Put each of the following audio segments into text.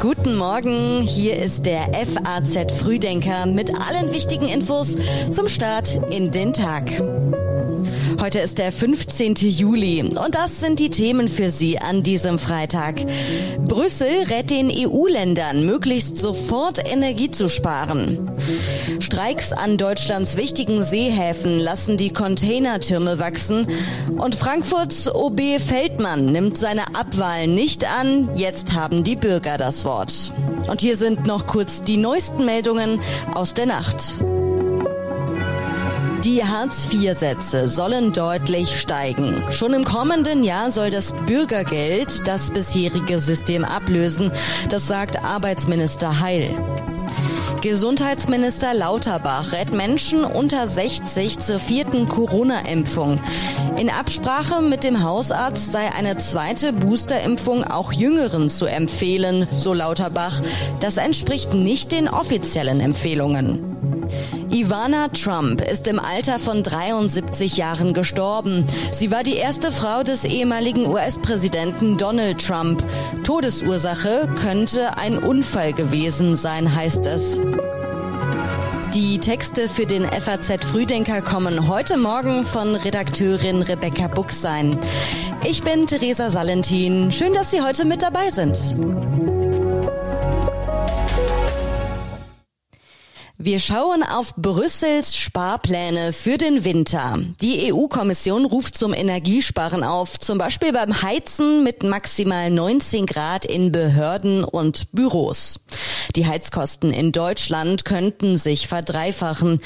Guten Morgen, hier ist der FAZ Frühdenker mit allen wichtigen Infos zum Start in den Tag. Heute ist der 15. Juli und das sind die Themen für Sie an diesem Freitag. Brüssel rät den EU-Ländern, möglichst sofort Energie zu sparen. Streiks an Deutschlands wichtigen Seehäfen lassen die Containertürme wachsen und Frankfurts OB Feldmann nimmt seine Abwahl nicht an. Jetzt haben die Bürger das Wort. Und hier sind noch kurz die neuesten Meldungen aus der Nacht. Die Hartz-IV-Sätze sollen deutlich steigen. Schon im kommenden Jahr soll das Bürgergeld das bisherige System ablösen. Das sagt Arbeitsminister Heil. Gesundheitsminister Lauterbach rät Menschen unter 60 zur vierten Corona-Impfung. In Absprache mit dem Hausarzt sei eine zweite Boosterimpfung auch Jüngeren zu empfehlen, so Lauterbach. Das entspricht nicht den offiziellen Empfehlungen. Ivana Trump ist im Alter von 73 Jahren gestorben. Sie war die erste Frau des ehemaligen US-Präsidenten Donald Trump. Todesursache könnte ein Unfall gewesen sein, heißt es. Die Texte für den FAZ Frühdenker kommen heute Morgen von Redakteurin Rebecca Buchsein. Ich bin Theresa Salentin. Schön, dass Sie heute mit dabei sind. Wir schauen auf Brüssels Sparpläne für den Winter. Die EU-Kommission ruft zum Energiesparen auf, zum Beispiel beim Heizen mit maximal 19 Grad in Behörden und Büros. Die Heizkosten in Deutschland könnten sich verdreifachen.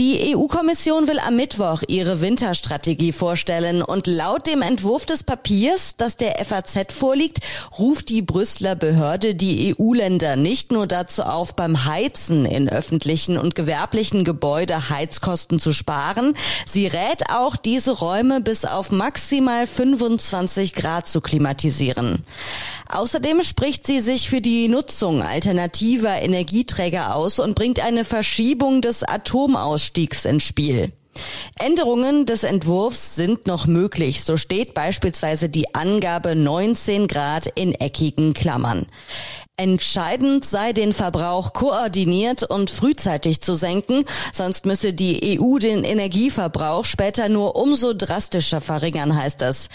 Die EU-Kommission will am Mittwoch ihre Winterstrategie vorstellen und laut dem Entwurf des Papiers, das der FAZ vorliegt, ruft die Brüsseler Behörde die EU-Länder nicht nur dazu auf, beim Heizen in öffentlichen und gewerblichen Gebäude Heizkosten zu sparen, sie rät auch, diese Räume bis auf maximal 25 Grad zu klimatisieren. Außerdem spricht sie sich für die Nutzung alternativer Energieträger aus und bringt eine Verschiebung des Atomausstiegs ins Spiel. Änderungen des Entwurfs sind noch möglich. So steht beispielsweise die Angabe 19 Grad in eckigen Klammern. Entscheidend sei, den Verbrauch koordiniert und frühzeitig zu senken, sonst müsse die EU den Energieverbrauch später nur umso drastischer verringern, heißt es.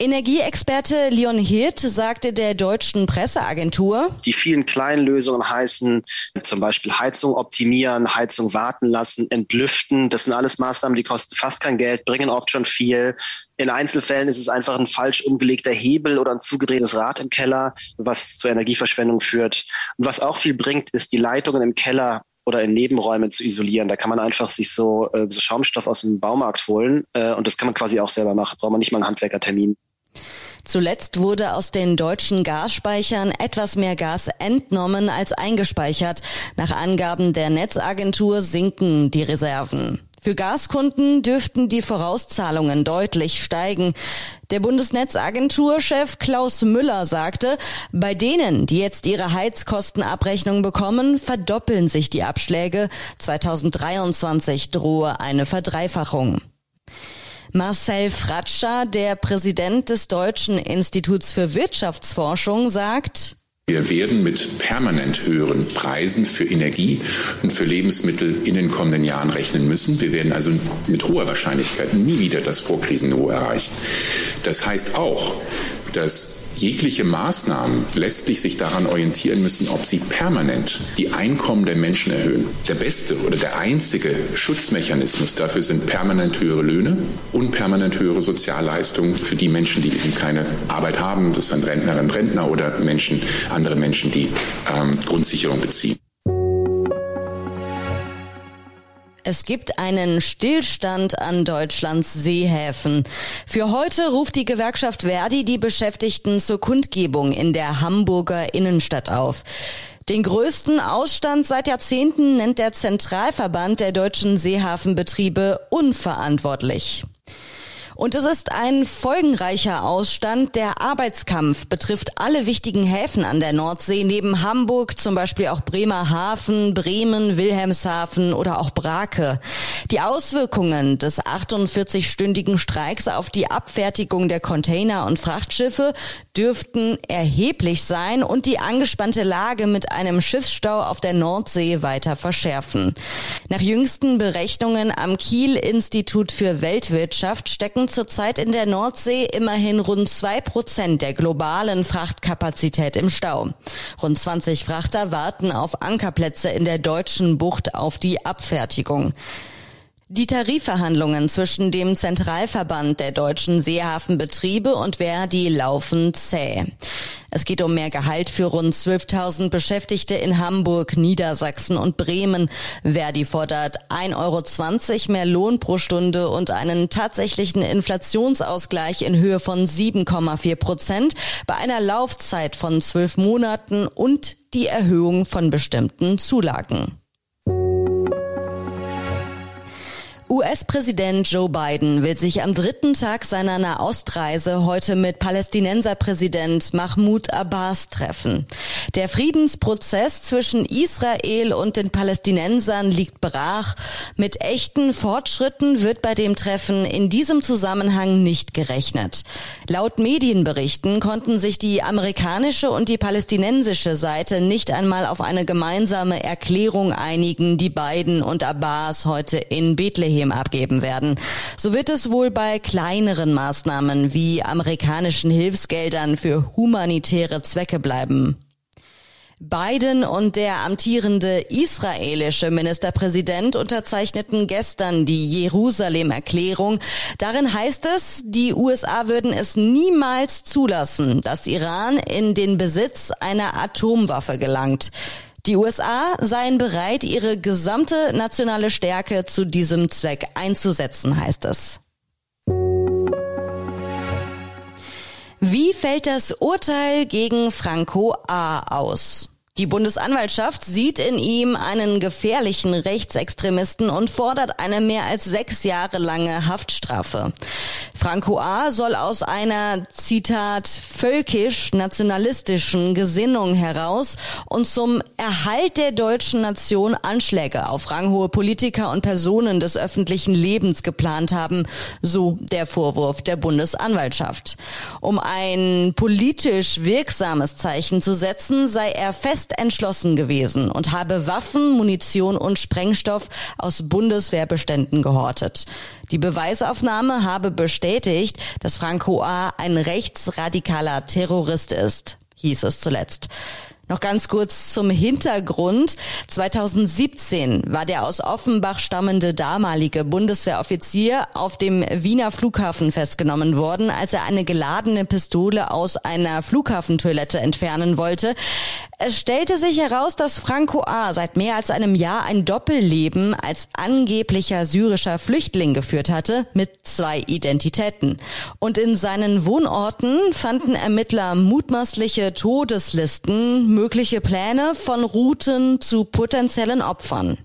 Energieexperte Leon Hirt sagte der deutschen Presseagentur, die vielen kleinen Lösungen heißen zum Beispiel Heizung optimieren, Heizung warten lassen, entlüften. Das sind alles Maßnahmen, die kosten fast kein Geld, bringen oft schon viel. In Einzelfällen ist es einfach ein falsch umgelegter Hebel oder ein zugedrehtes Rad im Keller, was zur Energieverschwendung führt. Und was auch viel bringt, ist die Leitungen im Keller oder in Nebenräumen zu isolieren. Da kann man einfach sich so, äh, so Schaumstoff aus dem Baumarkt holen äh, und das kann man quasi auch selber machen. Braucht man nicht mal einen Handwerkertermin. Zuletzt wurde aus den deutschen Gasspeichern etwas mehr Gas entnommen als eingespeichert. Nach Angaben der Netzagentur sinken die Reserven. Für Gaskunden dürften die Vorauszahlungen deutlich steigen. Der Bundesnetzagenturchef Klaus Müller sagte, bei denen, die jetzt ihre Heizkostenabrechnung bekommen, verdoppeln sich die Abschläge. 2023 drohe eine Verdreifachung. Marcel Fratscher, der Präsident des Deutschen Instituts für Wirtschaftsforschung, sagt, wir werden mit permanent höheren Preisen für Energie und für Lebensmittel in den kommenden Jahren rechnen müssen. Wir werden also mit hoher Wahrscheinlichkeit nie wieder das Vorkrisenniveau erreichen. Das heißt auch, dass jegliche Maßnahmen letztlich sich daran orientieren müssen, ob sie permanent die Einkommen der Menschen erhöhen. Der beste oder der einzige Schutzmechanismus dafür sind permanent höhere Löhne und permanent höhere Sozialleistungen für die Menschen, die eben keine Arbeit haben. Das sind Rentnerinnen und Rentner oder Menschen, andere Menschen, die ähm, Grundsicherung beziehen. Es gibt einen Stillstand an Deutschlands Seehäfen. Für heute ruft die Gewerkschaft Verdi die Beschäftigten zur Kundgebung in der Hamburger Innenstadt auf. Den größten Ausstand seit Jahrzehnten nennt der Zentralverband der deutschen Seehafenbetriebe unverantwortlich. Und es ist ein folgenreicher Ausstand. Der Arbeitskampf betrifft alle wichtigen Häfen an der Nordsee, neben Hamburg zum Beispiel auch Bremerhaven, Bremen, Wilhelmshaven oder auch Brake. Die Auswirkungen des 48-stündigen Streiks auf die Abfertigung der Container und Frachtschiffe dürften erheblich sein und die angespannte Lage mit einem Schiffsstau auf der Nordsee weiter verschärfen. Nach jüngsten Berechnungen am Kiel Institut für Weltwirtschaft stecken zurzeit in der Nordsee immerhin rund zwei Prozent der globalen Frachtkapazität im Stau. Rund 20 Frachter warten auf Ankerplätze in der deutschen Bucht auf die Abfertigung. Die Tarifverhandlungen zwischen dem Zentralverband der deutschen Seehafenbetriebe und Verdi laufen zäh. Es geht um mehr Gehalt für rund 12.000 Beschäftigte in Hamburg, Niedersachsen und Bremen. Verdi fordert 1,20 Euro mehr Lohn pro Stunde und einen tatsächlichen Inflationsausgleich in Höhe von 7,4 Prozent bei einer Laufzeit von zwölf Monaten und die Erhöhung von bestimmten Zulagen. US-Präsident Joe Biden will sich am dritten Tag seiner Nahostreise heute mit Palästinenserpräsident Mahmoud Abbas treffen. Der Friedensprozess zwischen Israel und den Palästinensern liegt brach. Mit echten Fortschritten wird bei dem Treffen in diesem Zusammenhang nicht gerechnet. Laut Medienberichten konnten sich die amerikanische und die palästinensische Seite nicht einmal auf eine gemeinsame Erklärung einigen, die Biden und Abbas heute in Bethlehem Bethlehem abgeben werden. So wird es wohl bei kleineren Maßnahmen wie amerikanischen Hilfsgeldern für humanitäre Zwecke bleiben. Biden und der amtierende israelische Ministerpräsident unterzeichneten gestern die Jerusalem-Erklärung. Darin heißt es, die USA würden es niemals zulassen, dass Iran in den Besitz einer Atomwaffe gelangt. Die USA seien bereit, ihre gesamte nationale Stärke zu diesem Zweck einzusetzen, heißt es. Wie fällt das Urteil gegen Franco A aus? Die Bundesanwaltschaft sieht in ihm einen gefährlichen Rechtsextremisten und fordert eine mehr als sechs Jahre lange Haftstrafe. Franco A. soll aus einer, Zitat, völkisch-nationalistischen Gesinnung heraus und zum Erhalt der deutschen Nation Anschläge auf ranghohe Politiker und Personen des öffentlichen Lebens geplant haben, so der Vorwurf der Bundesanwaltschaft. Um ein politisch wirksames Zeichen zu setzen, sei er fest fest entschlossen gewesen und habe Waffen, Munition und Sprengstoff aus Bundeswehrbeständen gehortet. Die Beweisaufnahme habe bestätigt, dass Franco A. ein rechtsradikaler Terrorist ist, hieß es zuletzt. Noch ganz kurz zum Hintergrund. 2017 war der aus Offenbach stammende damalige Bundeswehroffizier auf dem Wiener Flughafen festgenommen worden, als er eine geladene Pistole aus einer Flughafentoilette entfernen wollte. Es stellte sich heraus, dass Franco A. seit mehr als einem Jahr ein Doppelleben als angeblicher syrischer Flüchtling geführt hatte, mit zwei Identitäten. Und in seinen Wohnorten fanden Ermittler mutmaßliche Todeslisten, mögliche Pläne von Routen zu potenziellen Opfern.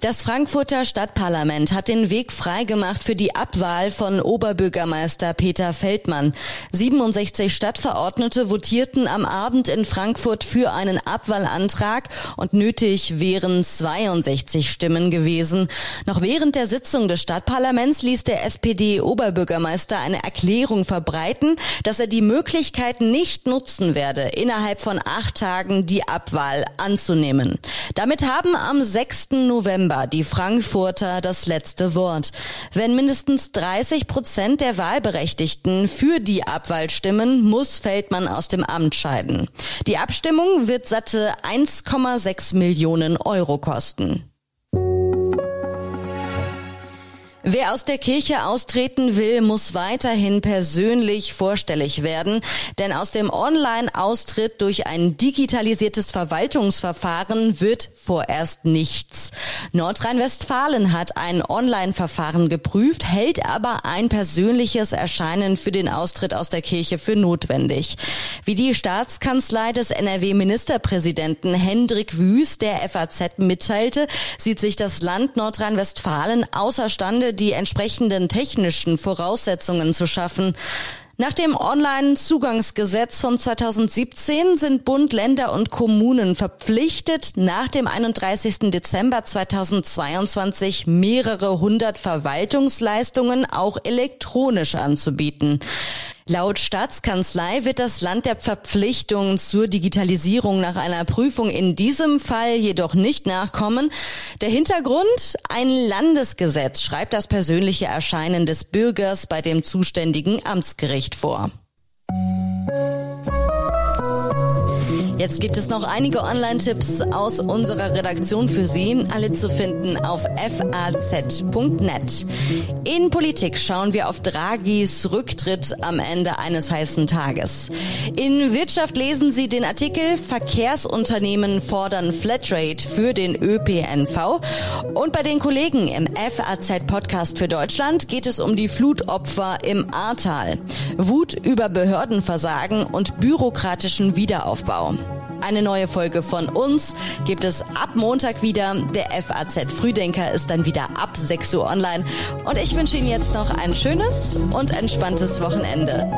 Das Frankfurter Stadtparlament hat den Weg freigemacht für die Abwahl von Oberbürgermeister Peter Feldmann. 67 Stadtverordnete votierten am Abend in Frankfurt für einen Abwahlantrag und nötig wären 62 Stimmen gewesen. Noch während der Sitzung des Stadtparlaments ließ der SPD-Oberbürgermeister eine Erklärung verbreiten, dass er die Möglichkeit nicht nutzen werde, innerhalb von acht Tagen die Abwahl anzunehmen. Damit haben am 6. November November die Frankfurter das letzte Wort. Wenn mindestens 30 Prozent der Wahlberechtigten für die Abwahl stimmen, muss Feldmann aus dem Amt scheiden. Die Abstimmung wird satte 1,6 Millionen Euro kosten. Wer aus der Kirche austreten will, muss weiterhin persönlich vorstellig werden, denn aus dem Online-Austritt durch ein digitalisiertes Verwaltungsverfahren wird vorerst nichts. Nordrhein-Westfalen hat ein Online-Verfahren geprüft, hält aber ein persönliches Erscheinen für den Austritt aus der Kirche für notwendig. Wie die Staatskanzlei des NRW-Ministerpräsidenten Hendrik Wüst der FAZ mitteilte, sieht sich das Land Nordrhein-Westfalen außerstande, die entsprechenden technischen Voraussetzungen zu schaffen. Nach dem Online-Zugangsgesetz von 2017 sind Bund, Länder und Kommunen verpflichtet, nach dem 31. Dezember 2022 mehrere hundert Verwaltungsleistungen auch elektronisch anzubieten. Laut Staatskanzlei wird das Land der Verpflichtung zur Digitalisierung nach einer Prüfung in diesem Fall jedoch nicht nachkommen. Der Hintergrund? Ein Landesgesetz schreibt das persönliche Erscheinen des Bürgers bei dem zuständigen Amtsgericht vor. Jetzt gibt es noch einige Online-Tipps aus unserer Redaktion für Sie, alle zu finden auf faz.net. In Politik schauen wir auf Draghis Rücktritt am Ende eines heißen Tages. In Wirtschaft lesen Sie den Artikel Verkehrsunternehmen fordern Flatrate für den ÖPNV. Und bei den Kollegen im FAZ-Podcast für Deutschland geht es um die Flutopfer im Ahrtal. Wut über Behördenversagen und bürokratischen Wiederaufbau. Eine neue Folge von uns gibt es ab Montag wieder. Der FAZ Frühdenker ist dann wieder ab 6 Uhr online. Und ich wünsche Ihnen jetzt noch ein schönes und entspanntes Wochenende.